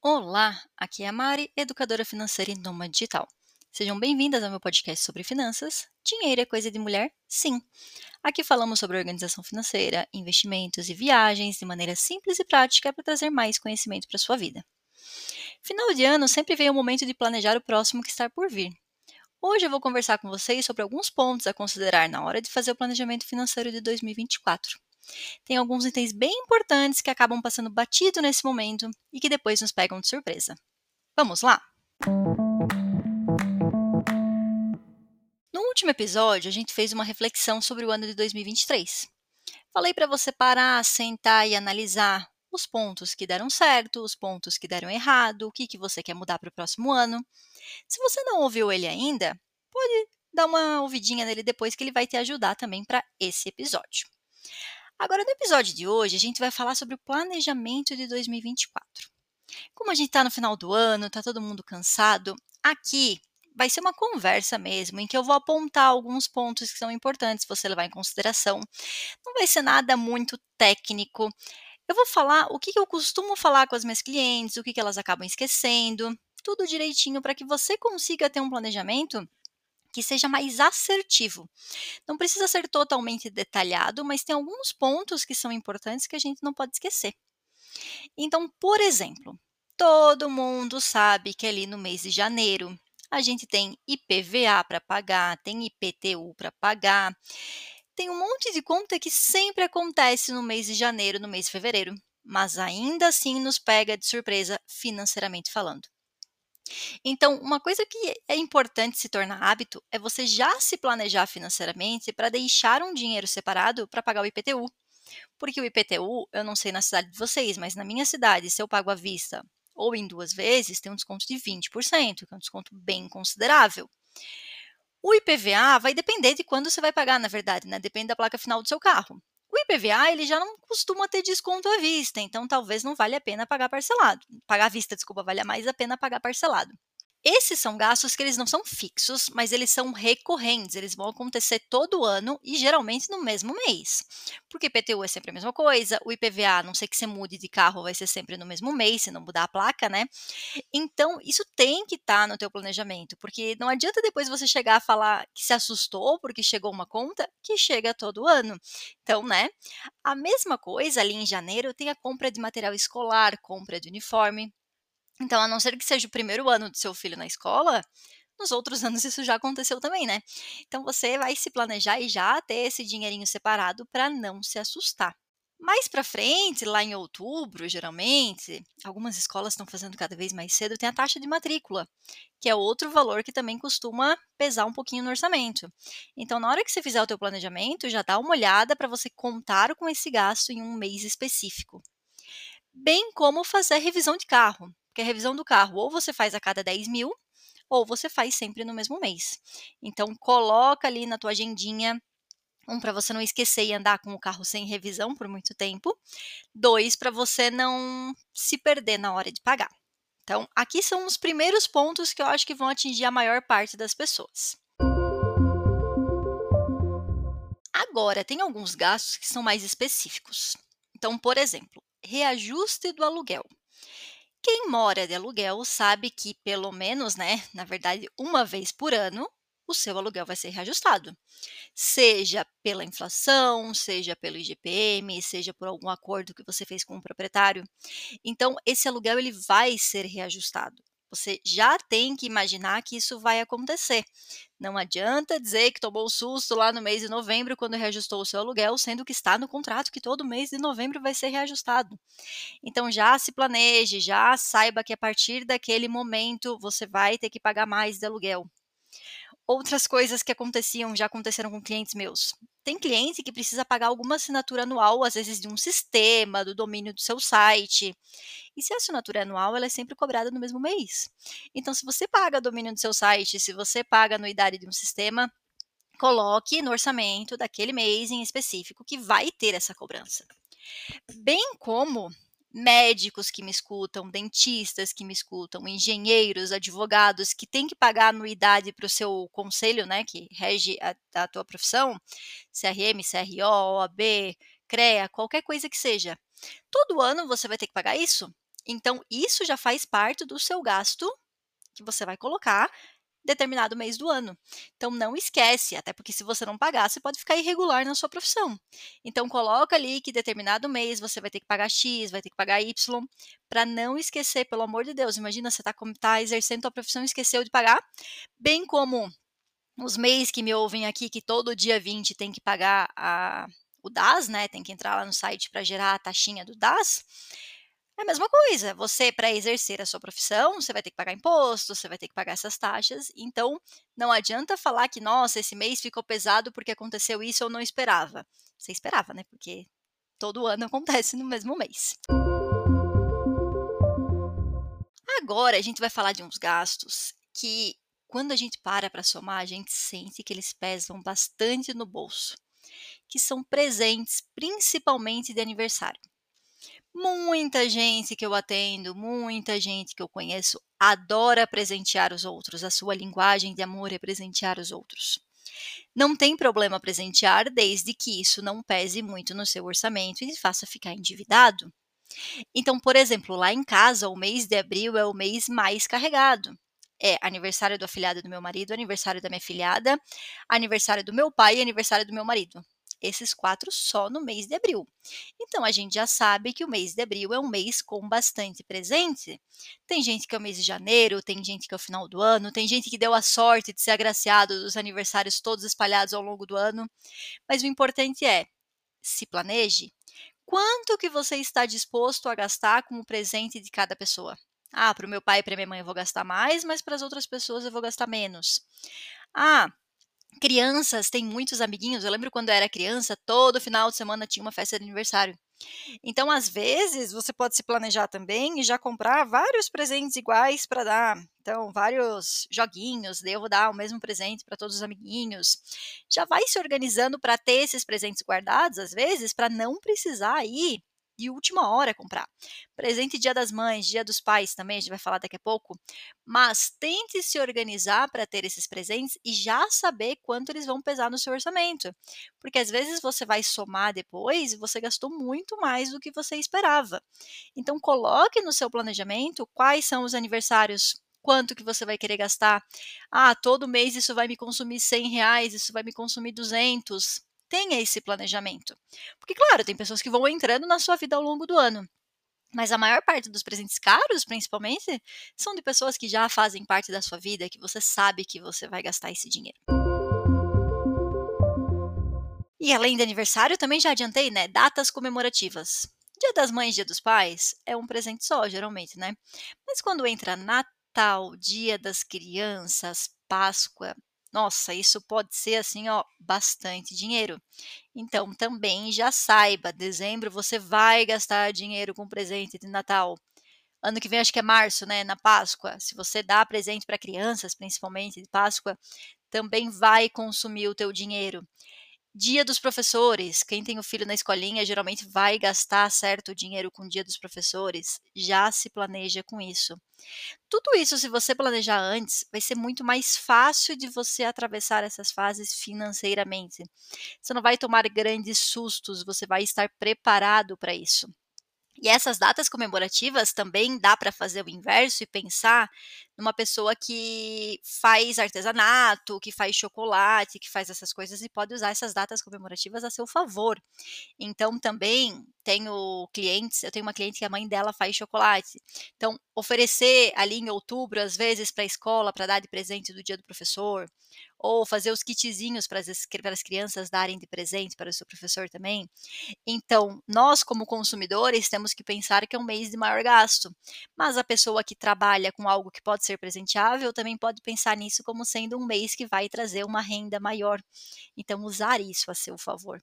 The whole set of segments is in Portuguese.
Olá, aqui é a Mari, educadora financeira e nômade digital. Sejam bem-vindas ao meu podcast sobre finanças. Dinheiro é coisa de mulher? Sim. Aqui falamos sobre organização financeira, investimentos e viagens de maneira simples e prática para trazer mais conhecimento para sua vida. Final de ano sempre vem o momento de planejar o próximo que está por vir. Hoje eu vou conversar com vocês sobre alguns pontos a considerar na hora de fazer o planejamento financeiro de 2024. Tem alguns itens bem importantes que acabam passando batido nesse momento e que depois nos pegam de surpresa. Vamos lá? No último episódio, a gente fez uma reflexão sobre o ano de 2023. Falei para você parar, sentar e analisar os pontos que deram certo, os pontos que deram errado, o que, que você quer mudar para o próximo ano. Se você não ouviu ele ainda, pode dar uma ouvidinha nele depois que ele vai te ajudar também para esse episódio. Agora, no episódio de hoje, a gente vai falar sobre o planejamento de 2024. Como a gente está no final do ano, está todo mundo cansado, aqui vai ser uma conversa mesmo, em que eu vou apontar alguns pontos que são importantes você levar em consideração. Não vai ser nada muito técnico. Eu vou falar o que eu costumo falar com as minhas clientes, o que elas acabam esquecendo, tudo direitinho para que você consiga ter um planejamento que seja mais assertivo. Não precisa ser totalmente detalhado, mas tem alguns pontos que são importantes que a gente não pode esquecer. Então, por exemplo, todo mundo sabe que ali no mês de janeiro a gente tem IPVA para pagar, tem IPTU para pagar, tem um monte de conta que sempre acontece no mês de janeiro, no mês de fevereiro, mas ainda assim nos pega de surpresa financeiramente falando. Então, uma coisa que é importante se tornar hábito é você já se planejar financeiramente para deixar um dinheiro separado para pagar o IPTU. Porque o IPTU, eu não sei na cidade de vocês, mas na minha cidade, se eu pago à vista ou em duas vezes, tem um desconto de 20%, que é um desconto bem considerável. O IPVA vai depender de quando você vai pagar, na verdade, né? Depende da placa final do seu carro. O IPVA, ele já não costuma ter desconto à vista, então talvez não valha a pena pagar parcelado. Pagar à vista, desculpa, vale mais a pena pagar parcelado. Esses são gastos que eles não são fixos, mas eles são recorrentes, eles vão acontecer todo ano e geralmente no mesmo mês. Porque IPTU é sempre a mesma coisa, o IPVA, a não sei que você mude de carro, vai ser sempre no mesmo mês, se não mudar a placa, né? Então, isso tem que estar tá no teu planejamento, porque não adianta depois você chegar a falar que se assustou porque chegou uma conta que chega todo ano. Então, né? A mesma coisa ali em janeiro tem a compra de material escolar, compra de uniforme, então, a não ser que seja o primeiro ano do seu filho na escola, nos outros anos isso já aconteceu também, né? Então, você vai se planejar e já ter esse dinheirinho separado para não se assustar. Mais para frente, lá em outubro, geralmente, algumas escolas estão fazendo cada vez mais cedo, tem a taxa de matrícula, que é outro valor que também costuma pesar um pouquinho no orçamento. Então, na hora que você fizer o teu planejamento, já dá uma olhada para você contar com esse gasto em um mês específico. Bem como fazer revisão de carro. Porque a revisão do carro ou você faz a cada 10 mil, ou você faz sempre no mesmo mês. Então, coloca ali na tua agendinha um, para você não esquecer e andar com o carro sem revisão por muito tempo. Dois, para você não se perder na hora de pagar. Então, aqui são os primeiros pontos que eu acho que vão atingir a maior parte das pessoas. Agora, tem alguns gastos que são mais específicos. Então, por exemplo, reajuste do aluguel. Quem mora de aluguel sabe que pelo menos, né, na verdade, uma vez por ano, o seu aluguel vai ser reajustado. Seja pela inflação, seja pelo IGPM, seja por algum acordo que você fez com o proprietário. Então, esse aluguel ele vai ser reajustado. Você já tem que imaginar que isso vai acontecer. Não adianta dizer que tomou o susto lá no mês de novembro quando reajustou o seu aluguel, sendo que está no contrato que todo mês de novembro vai ser reajustado. Então já se planeje, já saiba que a partir daquele momento você vai ter que pagar mais de aluguel. Outras coisas que aconteciam, já aconteceram com clientes meus. Tem cliente que precisa pagar alguma assinatura anual, às vezes de um sistema, do domínio do seu site. E se a assinatura é anual, ela é sempre cobrada no mesmo mês. Então, se você paga domínio do seu site, se você paga anuidade de um sistema, coloque no orçamento daquele mês em específico que vai ter essa cobrança. Bem como médicos que me escutam, dentistas que me escutam, engenheiros, advogados que têm que pagar anuidade para o seu conselho, né, que rege a, a tua profissão, CRM, CRO, OAB, CREA, qualquer coisa que seja. Todo ano você vai ter que pagar isso. Então, isso já faz parte do seu gasto que você vai colocar determinado mês do ano. Então não esquece, até porque se você não pagar, você pode ficar irregular na sua profissão. Então coloca ali que determinado mês você vai ter que pagar X, vai ter que pagar Y, para não esquecer, pelo amor de Deus. Imagina você está tá exercendo a profissão e esqueceu de pagar, bem como os mês que me ouvem aqui que todo dia 20 tem que pagar a, o DAS, né? Tem que entrar lá no site para gerar a taxinha do DAS. É a mesma coisa. Você, para exercer a sua profissão, você vai ter que pagar imposto, você vai ter que pagar essas taxas. Então, não adianta falar que, nossa, esse mês ficou pesado porque aconteceu isso eu não esperava. Você esperava, né? Porque todo ano acontece no mesmo mês. Agora a gente vai falar de uns gastos que, quando a gente para para somar, a gente sente que eles pesam bastante no bolso, que são presentes, principalmente de aniversário. Muita gente que eu atendo, muita gente que eu conheço adora presentear os outros. A sua linguagem de amor é presentear os outros. Não tem problema presentear desde que isso não pese muito no seu orçamento e faça ficar endividado. Então, por exemplo, lá em casa, o mês de abril é o mês mais carregado. É aniversário do afilhado do meu marido, aniversário da minha filhada, aniversário do meu pai e aniversário do meu marido esses quatro só no mês de abril. Então a gente já sabe que o mês de abril é um mês com bastante presente. Tem gente que é o mês de janeiro, tem gente que é o final do ano, tem gente que deu a sorte de ser agraciado dos aniversários todos espalhados ao longo do ano. Mas o importante é se planeje. Quanto que você está disposto a gastar como presente de cada pessoa? Ah, para o meu pai e para minha mãe eu vou gastar mais, mas para as outras pessoas eu vou gastar menos. Ah, crianças têm muitos amiguinhos. Eu lembro quando eu era criança, todo final de semana tinha uma festa de aniversário. Então, às vezes, você pode se planejar também e já comprar vários presentes iguais para dar. Então, vários joguinhos, devo dar o mesmo presente para todos os amiguinhos. Já vai se organizando para ter esses presentes guardados, às vezes, para não precisar ir de última hora comprar. Presente Dia das Mães, Dia dos Pais também, a gente vai falar daqui a pouco. Mas tente se organizar para ter esses presentes e já saber quanto eles vão pesar no seu orçamento. Porque às vezes você vai somar depois e você gastou muito mais do que você esperava. Então coloque no seu planejamento quais são os aniversários quanto que você vai querer gastar. Ah, todo mês isso vai me consumir 100 reais, isso vai me consumir 200 tenha esse planejamento. Porque, claro, tem pessoas que vão entrando na sua vida ao longo do ano. Mas a maior parte dos presentes caros, principalmente, são de pessoas que já fazem parte da sua vida, que você sabe que você vai gastar esse dinheiro. E além de aniversário, também já adiantei, né? Datas comemorativas. Dia das Mães, Dia dos Pais é um presente só, geralmente, né? Mas quando entra Natal, Dia das Crianças, Páscoa, nossa, isso pode ser assim, ó, bastante dinheiro. Então, também já saiba, dezembro você vai gastar dinheiro com presente de Natal. Ano que vem acho que é março, né, na Páscoa. Se você dá presente para crianças, principalmente de Páscoa, também vai consumir o teu dinheiro. Dia dos professores, quem tem o filho na escolinha geralmente vai gastar certo dinheiro com o dia dos professores, já se planeja com isso. Tudo isso, se você planejar antes, vai ser muito mais fácil de você atravessar essas fases financeiramente. Você não vai tomar grandes sustos, você vai estar preparado para isso. E essas datas comemorativas também dá para fazer o inverso e pensar numa pessoa que faz artesanato, que faz chocolate, que faz essas coisas e pode usar essas datas comemorativas a seu favor. Então também tenho clientes, eu tenho uma cliente que a mãe dela faz chocolate. Então oferecer ali em outubro às vezes para a escola para dar de presente do dia do professor, ou fazer os kitzinhos para as, crianças darem de presente para o seu professor também. Então, nós, como consumidores, temos que pensar que é um mês de maior gasto, mas a pessoa que trabalha com algo que pode ser presenteável também pode pensar nisso como sendo um mês que vai trazer uma renda maior. Então, usar isso a seu favor.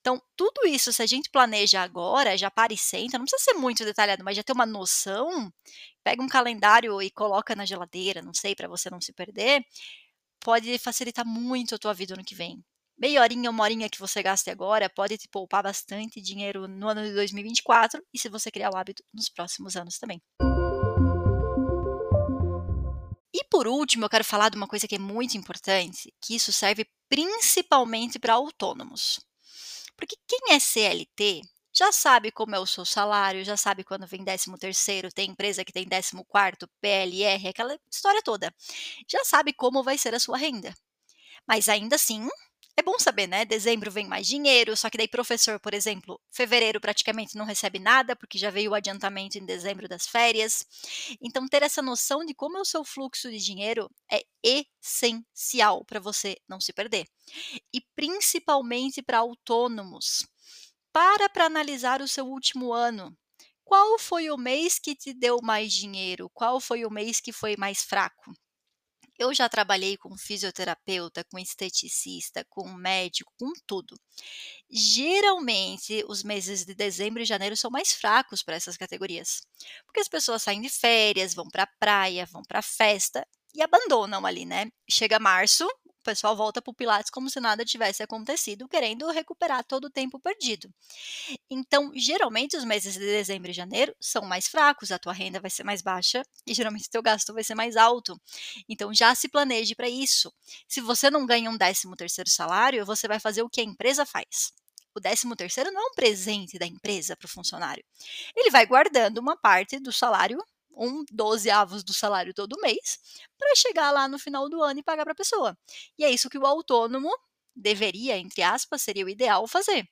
Então, tudo isso, se a gente planeja agora, já para e senta, não precisa ser muito detalhado, mas já ter uma noção, pega um calendário e coloca na geladeira, não sei, para você não se perder, pode facilitar muito a tua vida no que vem. Meia horinha, uma horinha que você gaste agora pode te poupar bastante dinheiro no ano de 2024 e se você criar o hábito nos próximos anos também. E por último, eu quero falar de uma coisa que é muito importante, que isso serve principalmente para autônomos. Porque quem é CLT já sabe como é o seu salário, já sabe quando vem 13 terceiro, tem empresa que tem 14 quarto, PLR, aquela história toda. Já sabe como vai ser a sua renda. Mas ainda assim, é bom saber, né? Dezembro vem mais dinheiro, só que daí professor, por exemplo, fevereiro praticamente não recebe nada, porque já veio o adiantamento em dezembro das férias. Então, ter essa noção de como é o seu fluxo de dinheiro é essencial para você não se perder. E principalmente para autônomos. Para para analisar o seu último ano. Qual foi o mês que te deu mais dinheiro? Qual foi o mês que foi mais fraco? Eu já trabalhei com fisioterapeuta, com esteticista, com médico, com tudo. Geralmente, os meses de dezembro e janeiro são mais fracos para essas categorias, porque as pessoas saem de férias, vão para a praia, vão para a festa e abandonam ali, né? Chega março, o pessoal volta para o Pilates como se nada tivesse acontecido, querendo recuperar todo o tempo perdido. Então, geralmente, os meses de dezembro e janeiro são mais fracos, a tua renda vai ser mais baixa e geralmente o teu gasto vai ser mais alto. Então, já se planeje para isso. Se você não ganha um 13 terceiro salário, você vai fazer o que a empresa faz. O 13 terceiro não é um presente da empresa para o funcionário. Ele vai guardando uma parte do salário um dozeavos do salário todo mês para chegar lá no final do ano e pagar para a pessoa. E é isso que o autônomo deveria, entre aspas, seria o ideal fazer.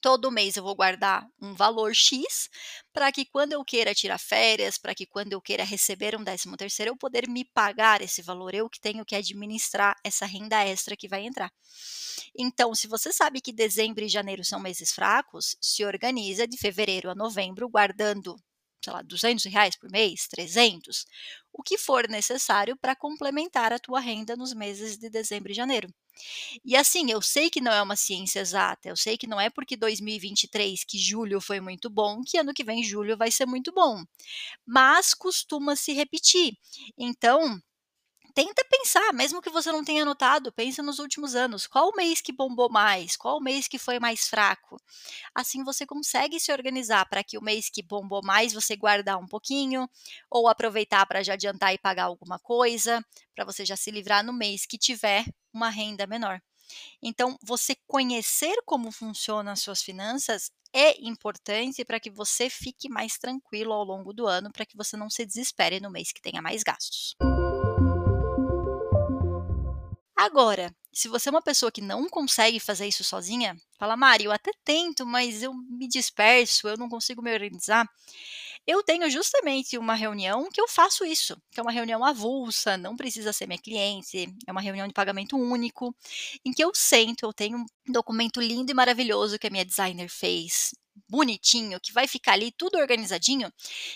Todo mês eu vou guardar um valor X para que quando eu queira tirar férias, para que quando eu queira receber um 13 terceiro, eu poder me pagar esse valor, eu que tenho que administrar essa renda extra que vai entrar. Então, se você sabe que dezembro e janeiro são meses fracos, se organiza de fevereiro a novembro guardando sei lá, 200 reais por mês, 300, o que for necessário para complementar a tua renda nos meses de dezembro e janeiro. E assim, eu sei que não é uma ciência exata, eu sei que não é porque 2023, que julho foi muito bom, que ano que vem julho vai ser muito bom. Mas costuma se repetir. Então, tenta pensar, mesmo que você não tenha notado, pensa nos últimos anos. Qual mês que bombou mais? Qual mês que foi mais fraco? Assim você consegue se organizar para que o mês que bombou mais você guardar um pouquinho, ou aproveitar para já adiantar e pagar alguma coisa, para você já se livrar no mês que tiver uma renda menor. Então, você conhecer como funcionam as suas finanças é importante para que você fique mais tranquilo ao longo do ano, para que você não se desespere no mês que tenha mais gastos. Agora, se você é uma pessoa que não consegue fazer isso sozinha, fala, Mari, eu até tento, mas eu me disperso, eu não consigo me organizar. Eu tenho justamente uma reunião que eu faço isso, que é uma reunião avulsa, não precisa ser minha cliente, é uma reunião de pagamento único, em que eu sento, eu tenho um documento lindo e maravilhoso que a minha designer fez, bonitinho, que vai ficar ali tudo organizadinho,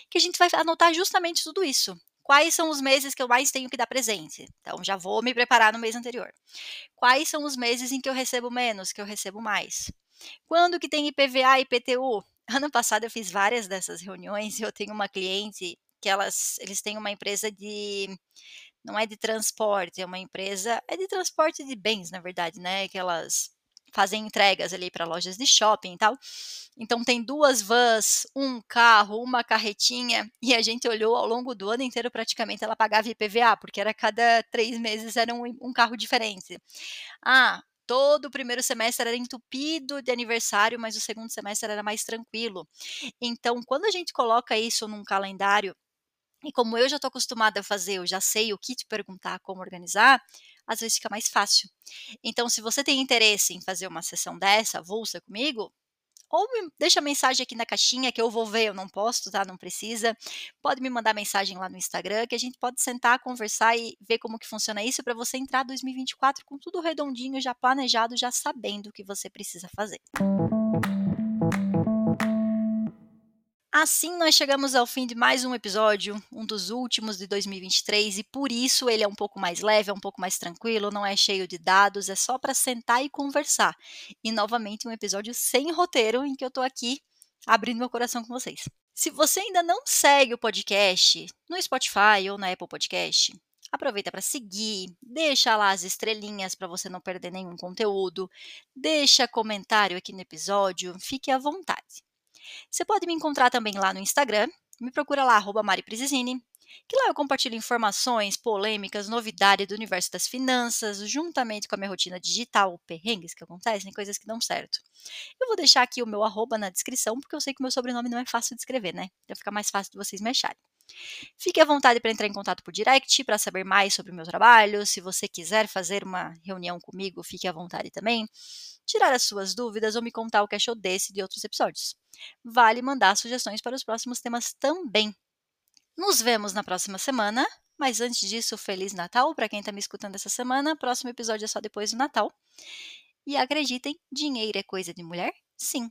que a gente vai anotar justamente tudo isso quais são os meses que eu mais tenho que dar presente? Então, já vou me preparar no mês anterior. Quais são os meses em que eu recebo menos, que eu recebo mais? Quando que tem IPVA e IPTU? Ano passado eu fiz várias dessas reuniões e eu tenho uma cliente que elas, eles têm uma empresa de não é de transporte, é uma empresa, é de transporte de bens, na verdade, né? Que elas fazem entregas ali para lojas de shopping e tal. Então tem duas vans, um carro, uma carretinha, e a gente olhou ao longo do ano inteiro praticamente ela pagava IPVA, porque era cada três meses era um, um carro diferente. Ah, todo o primeiro semestre era entupido de aniversário, mas o segundo semestre era mais tranquilo. Então, quando a gente coloca isso num calendário, e como eu já estou acostumada a fazer, eu já sei o que te perguntar, como organizar, às vezes fica mais fácil. Então, se você tem interesse em fazer uma sessão dessa, avulsa comigo, ou me deixa mensagem aqui na caixinha que eu vou ver, eu não posto, tá? Não precisa. Pode me mandar mensagem lá no Instagram que a gente pode sentar, conversar e ver como que funciona isso para você entrar 2024 com tudo redondinho, já planejado, já sabendo o que você precisa fazer. Assim, nós chegamos ao fim de mais um episódio, um dos últimos de 2023, e por isso ele é um pouco mais leve, é um pouco mais tranquilo, não é cheio de dados, é só para sentar e conversar. E novamente um episódio sem roteiro em que eu estou aqui abrindo meu coração com vocês. Se você ainda não segue o podcast no Spotify ou na Apple Podcast, aproveita para seguir, deixa lá as estrelinhas para você não perder nenhum conteúdo, deixa comentário aqui no episódio, fique à vontade. Você pode me encontrar também lá no Instagram, me procura lá, arroba Que lá eu compartilho informações, polêmicas, novidades do universo das finanças, juntamente com a minha rotina digital, perrengues que acontecem, coisas que dão certo. Eu vou deixar aqui o meu arroba na descrição, porque eu sei que o meu sobrenome não é fácil de escrever, né? Então fica mais fácil de vocês me acharem. Fique à vontade para entrar em contato por direct para saber mais sobre o meu trabalho. Se você quiser fazer uma reunião comigo, fique à vontade também. Tirar as suas dúvidas ou me contar o que achou desse e de outros episódios. Vale mandar sugestões para os próximos temas também. Nos vemos na próxima semana. Mas antes disso, Feliz Natal para quem está me escutando essa semana. Próximo episódio é só depois do Natal. E acreditem, dinheiro é coisa de mulher? Sim.